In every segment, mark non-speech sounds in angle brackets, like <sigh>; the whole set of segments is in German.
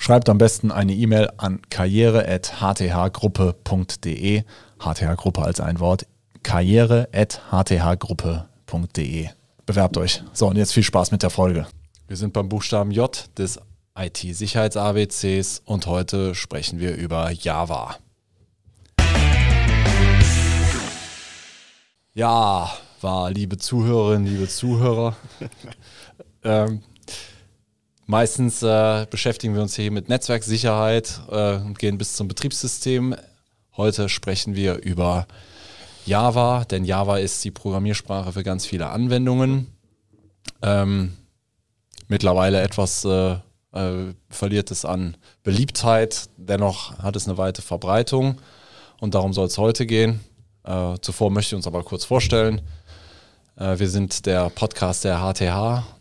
Schreibt am besten eine E-Mail an karriere.hthgruppe.de. HTH-Gruppe als ein Wort. karriere.hthgruppe.de. Bewerbt euch. So, und jetzt viel Spaß mit der Folge. Wir sind beim Buchstaben J des IT-Sicherheits-ABCs und heute sprechen wir über Java. Ja, war liebe Zuhörerinnen, liebe Zuhörer. <laughs> ähm, Meistens äh, beschäftigen wir uns hier mit Netzwerksicherheit äh, und gehen bis zum Betriebssystem. Heute sprechen wir über Java, denn Java ist die Programmiersprache für ganz viele Anwendungen. Ähm, mittlerweile etwas äh, äh verliert es an Beliebtheit, dennoch hat es eine weite Verbreitung und darum soll es heute gehen. Äh, zuvor möchte ich uns aber kurz vorstellen. Äh, wir sind der Podcast der HTH,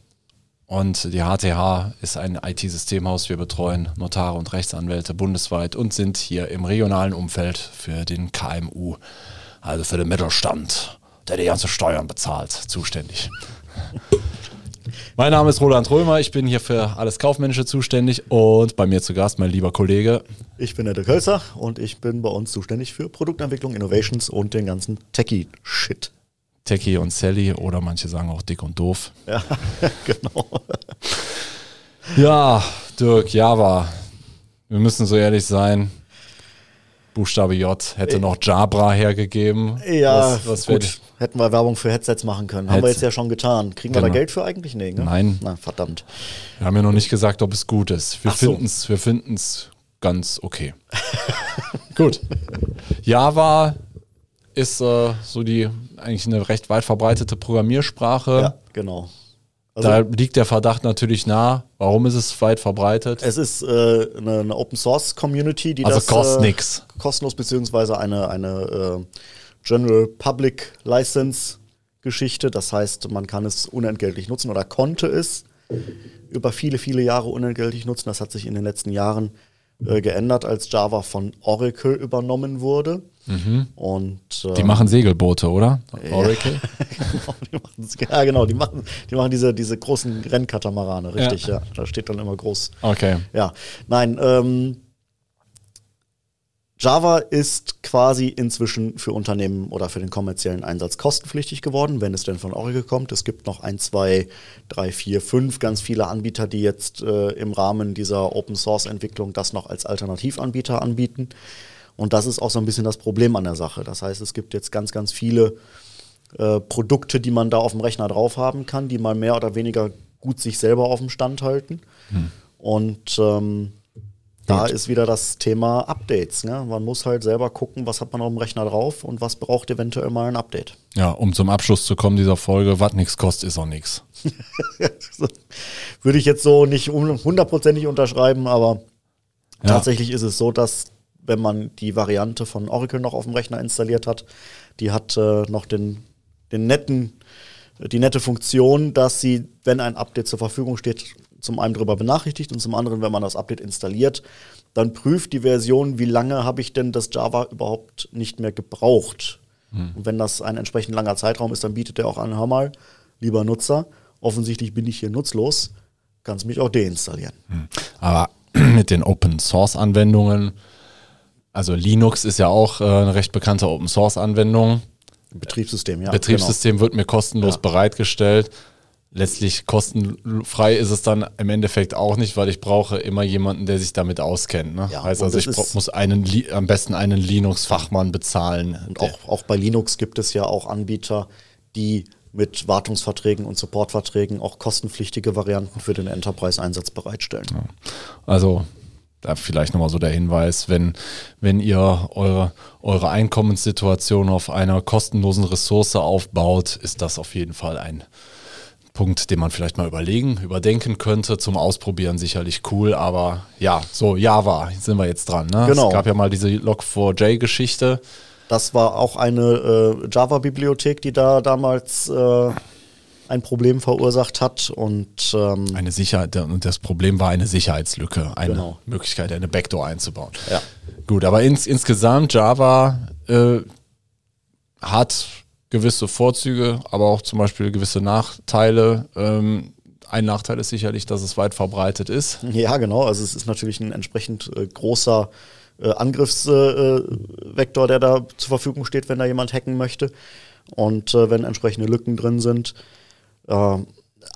und die HTH ist ein IT-Systemhaus. Wir betreuen Notare und Rechtsanwälte bundesweit und sind hier im regionalen Umfeld für den KMU, also für den Mittelstand, der die ganze Steuern bezahlt, zuständig. mein Name ist Roland Römer, ich bin hier für alles Kaufmännische zuständig und bei mir zu Gast mein lieber Kollege. Ich bin der Dirk Hölzer und ich bin bei uns zuständig für Produktentwicklung, Innovations und den ganzen Techie-Shit. Techie und Sally oder manche sagen auch dick und doof. Ja, <laughs> genau. Ja, Dirk, Java. Wir müssen so ehrlich sein. Buchstabe J hätte noch Jabra hergegeben. Ja, was, was gut. Hätten wir Werbung für Headsets machen können. Haben Headset. wir jetzt ja schon getan. Kriegen genau. wir da genau. Geld für eigentlich? Nee, ne? Nein. Na, verdammt. Wir haben ja noch nicht gesagt, ob es gut ist. Wir finden es so. ganz okay. <laughs> gut. Java ist äh, so die eigentlich eine recht weit verbreitete Programmiersprache. Ja, genau. Also, da liegt der Verdacht natürlich nah. Warum ist es weit verbreitet? Es ist äh, eine, eine, Open Source Community, die also das kostet äh, nix. kostenlos beziehungsweise eine eine äh, General Public License Geschichte. Das heißt, man kann es unentgeltlich nutzen oder konnte es über viele viele Jahre unentgeltlich nutzen. Das hat sich in den letzten Jahren äh, geändert, als Java von Oracle übernommen wurde. Mhm. Und, ähm, die machen Segelboote, oder? Oracle? <laughs> ja, genau, die machen, die machen diese, diese großen Rennkatamarane, richtig, ja. ja. Da steht dann immer groß. Okay. Ja, nein, ähm, Java ist quasi inzwischen für Unternehmen oder für den kommerziellen Einsatz kostenpflichtig geworden, wenn es denn von Oracle kommt. Es gibt noch ein, zwei, drei, vier, fünf ganz viele Anbieter, die jetzt äh, im Rahmen dieser Open Source Entwicklung das noch als Alternativanbieter anbieten. Und das ist auch so ein bisschen das Problem an der Sache. Das heißt, es gibt jetzt ganz, ganz viele äh, Produkte, die man da auf dem Rechner drauf haben kann, die mal mehr oder weniger gut sich selber auf dem Stand halten. Hm. Und ähm, da ist wieder das Thema Updates. Ne? Man muss halt selber gucken, was hat man auf dem Rechner drauf und was braucht eventuell mal ein Update. Ja, um zum Abschluss zu kommen dieser Folge, was nichts kostet, ist auch nichts. <laughs> Würde ich jetzt so nicht hundertprozentig unterschreiben, aber ja. tatsächlich ist es so, dass wenn man die Variante von Oracle noch auf dem Rechner installiert hat, die hat äh, noch den, den netten, die nette Funktion, dass sie, wenn ein Update zur Verfügung steht, zum einen darüber benachrichtigt und zum anderen, wenn man das Update installiert, dann prüft die Version, wie lange habe ich denn das Java überhaupt nicht mehr gebraucht. Hm. Und wenn das ein entsprechend langer Zeitraum ist, dann bietet er auch an, hör mal, lieber Nutzer, offensichtlich bin ich hier nutzlos, kannst mich auch deinstallieren. Hm. Aber <clears throat> mit den Open Source Anwendungen, also Linux ist ja auch äh, eine recht bekannte Open Source Anwendung. Betriebssystem, ja. Betriebssystem genau. wird mir kostenlos ja. bereitgestellt letztlich kostenfrei ist es dann im Endeffekt auch nicht, weil ich brauche immer jemanden, der sich damit auskennt. Ne? Ja, heißt also, ich muss einen, am besten einen Linux-Fachmann bezahlen. Und auch, auch bei Linux gibt es ja auch Anbieter, die mit Wartungsverträgen und Supportverträgen auch kostenpflichtige Varianten für den Enterprise-Einsatz bereitstellen. Ja. Also da vielleicht nochmal so der Hinweis, wenn, wenn ihr eure, eure Einkommenssituation auf einer kostenlosen Ressource aufbaut, ist das auf jeden Fall ein Punkt, den man vielleicht mal überlegen, überdenken könnte. Zum Ausprobieren sicherlich cool, aber ja, so Java sind wir jetzt dran. Ne? Genau. Es gab ja mal diese Log4j-Geschichte. Das war auch eine äh, Java-Bibliothek, die da damals äh, ein Problem verursacht hat und ähm, Eine Sicherheit, und das Problem war eine Sicherheitslücke, eine Genau. Möglichkeit, eine Backdoor einzubauen. Ja. Gut, aber ins, insgesamt Java äh, hat gewisse Vorzüge, aber auch zum Beispiel gewisse Nachteile. Ähm, ein Nachteil ist sicherlich, dass es weit verbreitet ist. Ja, genau. Also es ist natürlich ein entsprechend äh, großer äh, Angriffsvektor, äh, Vektor, der da zur Verfügung steht, wenn da jemand hacken möchte. Und äh, wenn entsprechende Lücken drin sind. Äh,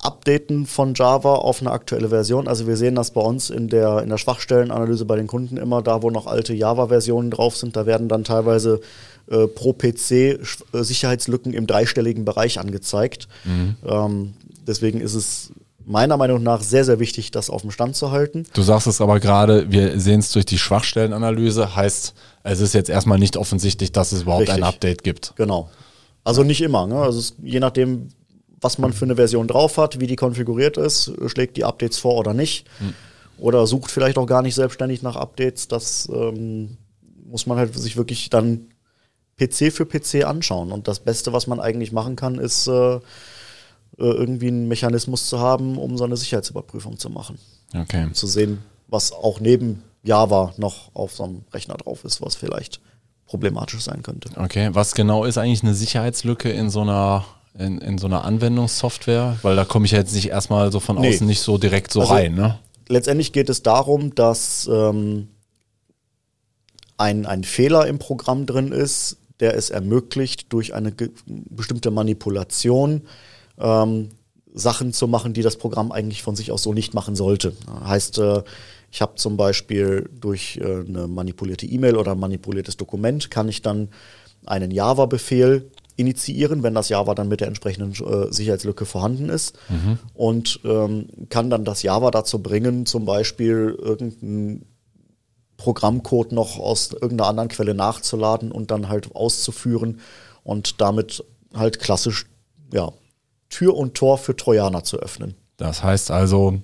Updaten von Java auf eine aktuelle Version. Also wir sehen das bei uns in der, in der Schwachstellenanalyse bei den Kunden immer, da wo noch alte Java-Versionen drauf sind, da werden dann teilweise äh, pro PC äh, Sicherheitslücken im dreistelligen Bereich angezeigt. Ähm, deswegen ist es meiner Meinung nach sehr, sehr wichtig, das auf dem Stand zu halten. Du sagst es aber gerade, wir sehen es durch die Schwachstellenanalyse, heißt, es ist jetzt erstmal nicht offensichtlich, dass es überhaupt ein Richtig. Update gibt. Genau. Also nicht immer. Ne? Also es, je nachdem, was man für eine Version drauf hat, wie die konfiguriert ist, schlägt die Updates vor oder nicht. Oder sucht vielleicht auch gar nicht selbstständig nach Updates. Das ähm, muss man halt sich wirklich dann PC für PC anschauen. Und das Beste, was man eigentlich machen kann, ist äh, äh, irgendwie einen Mechanismus zu haben, um so eine Sicherheitsüberprüfung zu machen. Okay. Zu sehen, was auch neben Java noch auf so einem Rechner drauf ist, was vielleicht problematisch sein könnte. Okay, was genau ist eigentlich eine Sicherheitslücke in so einer in, in so einer Anwendungssoftware? Weil da komme ich ja jetzt nicht erstmal so von Nee. außen nicht so direkt so Also- rein, ne? letztendlich geht es darum, dass ähm, ein, ein Fehler im Programm drin ist, der es ermöglicht, durch eine bestimmte Manipulation ähm, Sachen zu machen, die das Programm eigentlich von sich aus so nicht machen sollte. Heißt, äh, ich habe zum Beispiel durch äh, eine manipulierte E-Mail oder ein manipuliertes Dokument, kann ich dann einen Java-Befehl initiieren, wenn das Java dann mit der entsprechenden äh, Sicherheitslücke vorhanden ist und ähm, kann dann das Java dazu bringen, zum Beispiel irgendeinen Programmcode noch aus irgendeiner anderen Quelle nachzuladen und dann halt auszuführen und damit halt klassisch ja, Tür und Tor für Trojaner zu öffnen. Das heißt also,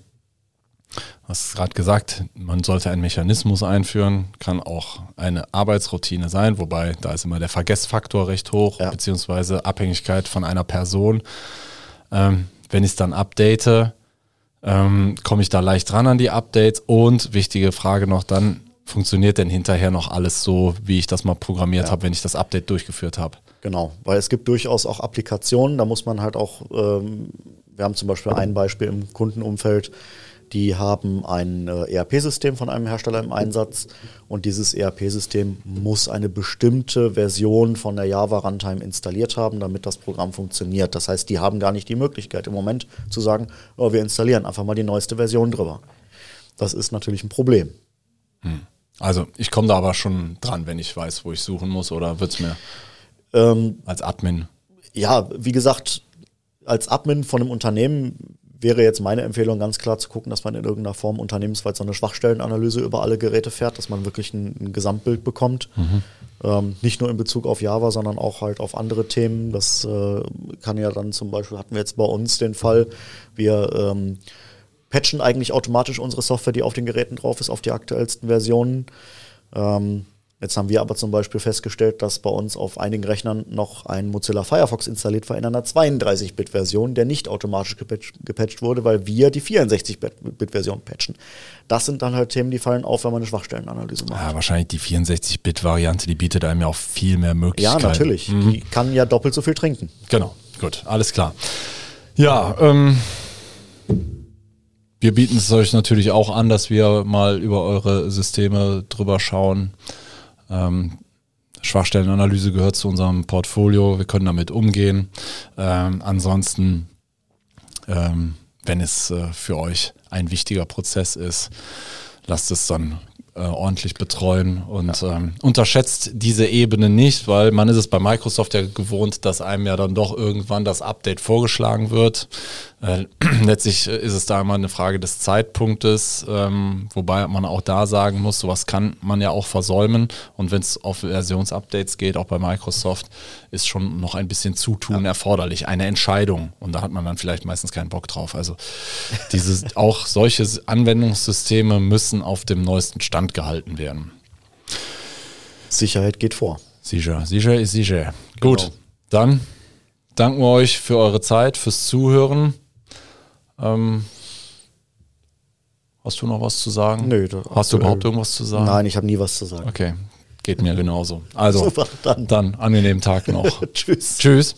hast gerade gesagt, man sollte einen Mechanismus einführen, kann auch eine Arbeitsroutine sein, wobei da ist immer der Vergessfaktor recht hoch, Ja. beziehungsweise Abhängigkeit von einer Person. Ähm, wenn ich es dann update, ähm, komme ich da leicht ran an die Updates und wichtige Frage noch dann, funktioniert denn hinterher noch alles so, wie ich das mal programmiert Ja. habe, wenn ich das Update durchgeführt habe? Genau, weil es gibt durchaus auch Applikationen, da muss man halt auch, ähm, wir haben zum Beispiel ein Beispiel im Kundenumfeld, die haben ein äh, ERP-System von einem Hersteller im Einsatz und dieses ERP-System muss eine bestimmte Version von der Java Runtime installiert haben, damit das Programm funktioniert. Das heißt, die haben gar nicht die Möglichkeit im Moment zu sagen, oh, wir installieren einfach mal die neueste Version drüber. Das ist natürlich ein Problem. Also ich komme da aber schon dran, wenn ich weiß, wo ich suchen muss oder wird es mir Ähm, als Admin ja, wie gesagt, als Admin von einem Unternehmen wäre jetzt meine Empfehlung ganz klar zu gucken, dass man in irgendeiner Form unternehmensweit so eine Schwachstellenanalyse über alle Geräte fährt, dass man wirklich ein, ein Gesamtbild bekommt. Ähm, nicht nur in Bezug auf Java, sondern auch halt auf andere Themen. Das äh, kann ja dann zum Beispiel, hatten wir jetzt bei uns den Fall, wir ähm, patchen eigentlich automatisch unsere Software, die auf den Geräten drauf ist, auf die aktuellsten Versionen. Ähm, jetzt haben wir aber zum Beispiel festgestellt, dass bei uns auf einigen Rechnern noch ein Mozilla Firefox installiert war in einer 32-Bit-Version, der nicht automatisch gepatcht, gepatcht wurde, weil wir die 64-Bit-Version patchen. Das sind dann halt Themen, die fallen auf, wenn man eine Schwachstellenanalyse macht. Ja, wahrscheinlich die 64-Bit-Variante, die bietet einem ja auch viel mehr Ja, Möglichkeiten. natürlich. Die kann ja doppelt so viel trinken. Genau, gut, alles klar. Ja, ähm, wir bieten es euch natürlich auch an, dass wir mal über eure Systeme drüber schauen. Ähm, Schwachstellenanalyse gehört zu unserem Portfolio, wir können damit umgehen. Ähm, ansonsten, ähm, wenn es äh, für euch ein wichtiger Prozess ist, lasst es dann äh, ordentlich betreuen und ähm, unterschätzt diese Ebene nicht, weil man ist es bei Microsoft ja gewohnt, dass einem ja dann doch irgendwann das Update vorgeschlagen wird. <clears throat> Äh, letztlich ist es da immer eine Frage des Zeitpunktes, ähm, wobei man auch da sagen muss, sowas kann man ja auch versäumen. Und wenn es auf Versionsupdates geht, auch bei Microsoft, ist schon noch ein bisschen Zutun ja. erforderlich, eine Entscheidung. Und da hat man dann vielleicht meistens keinen Bock drauf. Also dieses, <laughs> auch solche Anwendungssysteme müssen auf dem neuesten Stand gehalten werden. Sicherheit geht vor. Sicher, sicher ist sicher. Genau. Gut, dann danken wir euch für eure Zeit, fürs Zuhören. Ähm, hast du noch was zu sagen? Nö. Hast du überhaupt irgendwas zu sagen? Nein, ich habe nie was zu sagen. Okay, geht mir genauso. Also, <laughs> Super, dann. dann angenehmen Tag noch. <laughs> Tschüss. Tschüss.